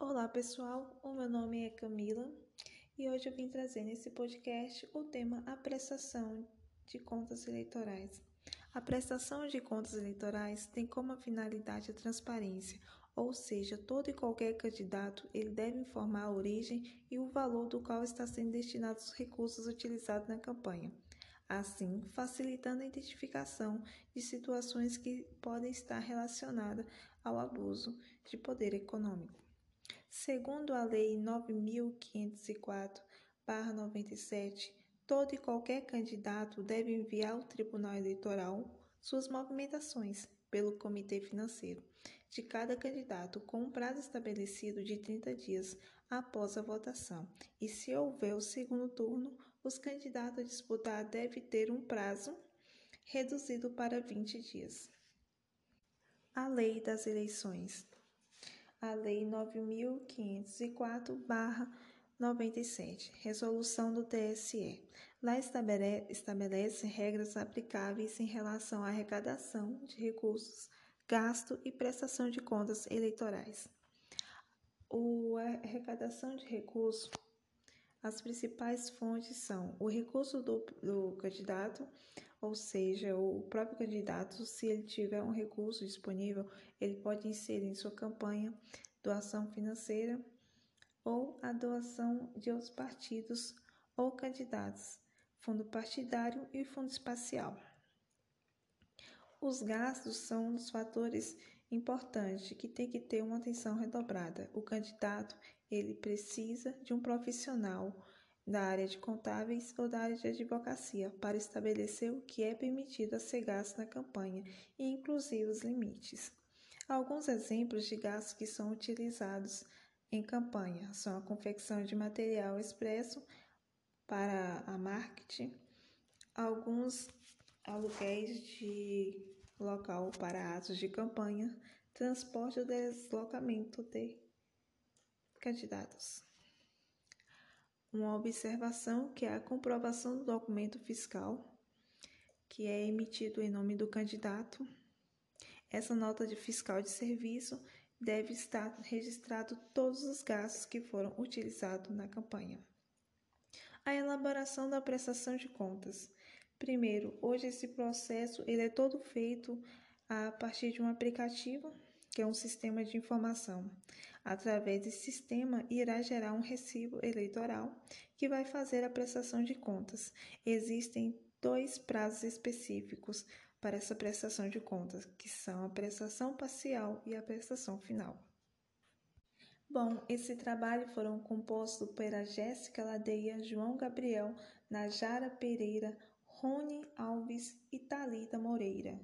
Olá pessoal, o meu nome é Camila e hoje eu vim trazer nesse podcast o tema a prestação de contas eleitorais. A prestação de contas eleitorais tem como finalidade a transparência, ou seja, todo e qualquer candidato ele deve informar a origem e o valor do qual está sendo destinados os recursos utilizados na campanha assim facilitando a identificação de situações que podem estar relacionadas ao abuso de poder econômico. Segundo a Lei 9504-97, todo e qualquer candidato deve enviar ao Tribunal Eleitoral suas movimentações pelo Comitê Financeiro de cada candidato com um prazo estabelecido de 30 dias após a votação. E se houver o segundo turno, os candidatos a disputar devem ter um prazo reduzido para 20 dias. A Lei das Eleições. A Lei 9504-97, Resolução do TSE. Lá estabelece regras aplicáveis em relação à arrecadação de recursos, gasto e prestação de contas eleitorais. O, a arrecadação de recursos as principais fontes são o recurso do, do candidato, ou seja, o próprio candidato, se ele tiver um recurso disponível, ele pode inserir em sua campanha doação financeira ou a doação de outros partidos ou candidatos, fundo partidário e fundo espacial. Os gastos são um dos fatores importantes que tem que ter uma atenção redobrada. O candidato ele precisa de um profissional da área de contábeis ou da área de advocacia para estabelecer o que é permitido a ser gasto na campanha e inclusive os limites. Alguns exemplos de gastos que são utilizados em campanha são a confecção de material expresso para a marketing, alguns aluguéis de local para atos de campanha, transporte ou deslocamento de candidatos. Uma observação que é a comprovação do documento fiscal, que é emitido em nome do candidato. Essa nota de fiscal de serviço deve estar registrado todos os gastos que foram utilizados na campanha. A elaboração da prestação de contas. Primeiro, hoje esse processo ele é todo feito a partir de um aplicativo que é um sistema de informação. Através desse sistema, irá gerar um recibo eleitoral que vai fazer a prestação de contas. Existem dois prazos específicos para essa prestação de contas, que são a prestação parcial e a prestação final. Bom, esse trabalho foram compostos pela Jéssica Ladeia, João Gabriel, Najara Pereira, Rony Alves e Talita Moreira.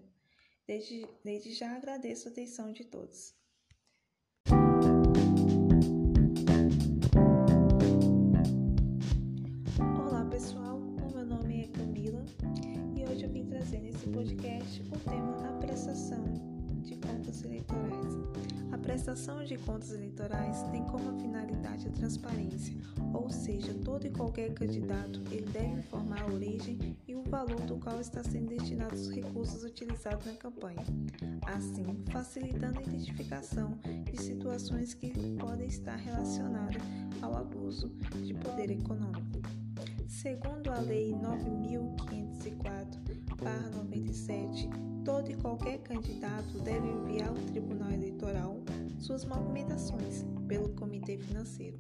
Desde, desde já agradeço a atenção de todos. Olá pessoal, o meu nome é Camila e hoje eu vim trazer nesse podcast o tema a prestação de contas eleitorais. A prestação de contas eleitorais tem como finalidade a transparência, ou seja, todo e qualquer candidato ele deve informar a origem e o valor do qual está sendo destinados os recursos utilizados na campanha, assim facilitando a identificação de situações que podem estar relacionadas ao abuso de poder econômico. Segundo a Lei 9504/97, todo e qualquer candidato deve enviar ao Tribunal Eleitoral suas movimentações pelo Comitê Financeiro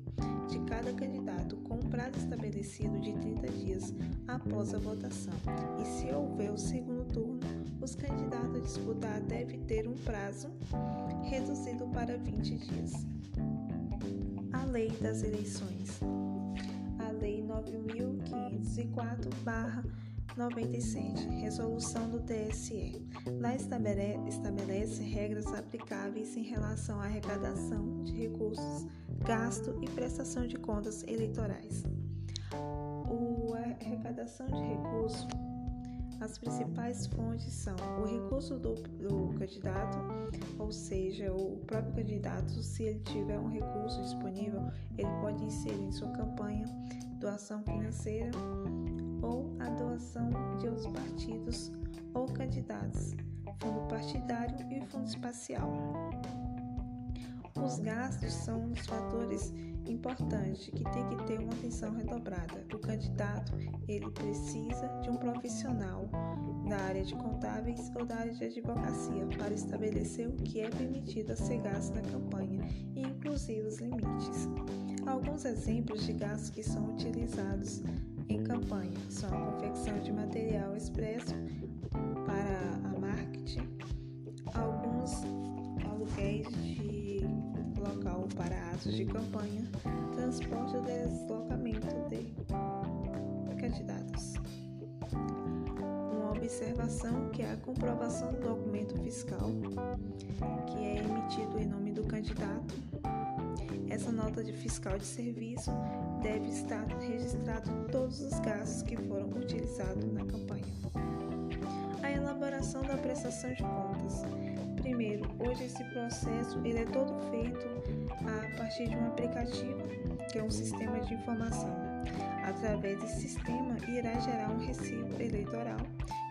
de cada candidato com um prazo estabelecido de 30 dias após a votação. E se houver o segundo turno, os candidatos a disputar devem ter um prazo reduzido para 20 dias. A Lei das Eleições. A Lei 9504 97, Resolução do TSE. Lá estabelece regras aplicáveis em relação à arrecadação de recursos, gasto e prestação de contas eleitorais. O, a arrecadação de recursos, as principais fontes são o recurso do, do candidato, ou seja, o próprio candidato, se ele tiver um recurso disponível, ele pode inserir em sua campanha doação financeira ou a doação de outros partidos ou candidatos, fundo partidário e fundo espacial. Os gastos são dos fatores importantes que tem que ter uma atenção redobrada. O candidato ele precisa de um profissional da área de contábeis ou da área de advocacia para estabelecer o que é permitido a ser gasto na campanha e inclusive os limites. Alguns exemplos de gastos que são utilizados em campanha são a confecção de material expresso para atos de campanha, transporte ou deslocamento de candidatos. Uma observação que é a comprovação do documento fiscal, que é emitido em nome do candidato. Essa nota de fiscal de serviço deve estar registrado todos os gastos que foram utilizados na campanha. A elaboração da prestação de contas. Primeiro, hoje esse processo ele é todo feito a partir de um aplicativo, que é um sistema de informação. Através desse sistema irá gerar um recibo eleitoral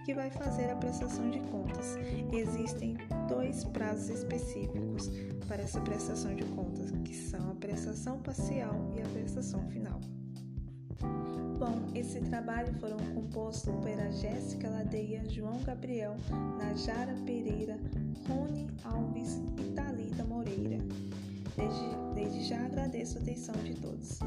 que vai fazer a prestação de contas. Existem dois prazos específicos para essa prestação de contas, que são a prestação parcial e a prestação final. Bom, esse trabalho foram compostos pela Jéssica Ladeia, João Gabriel, Najara Pereira, já agradeço a atenção de todos.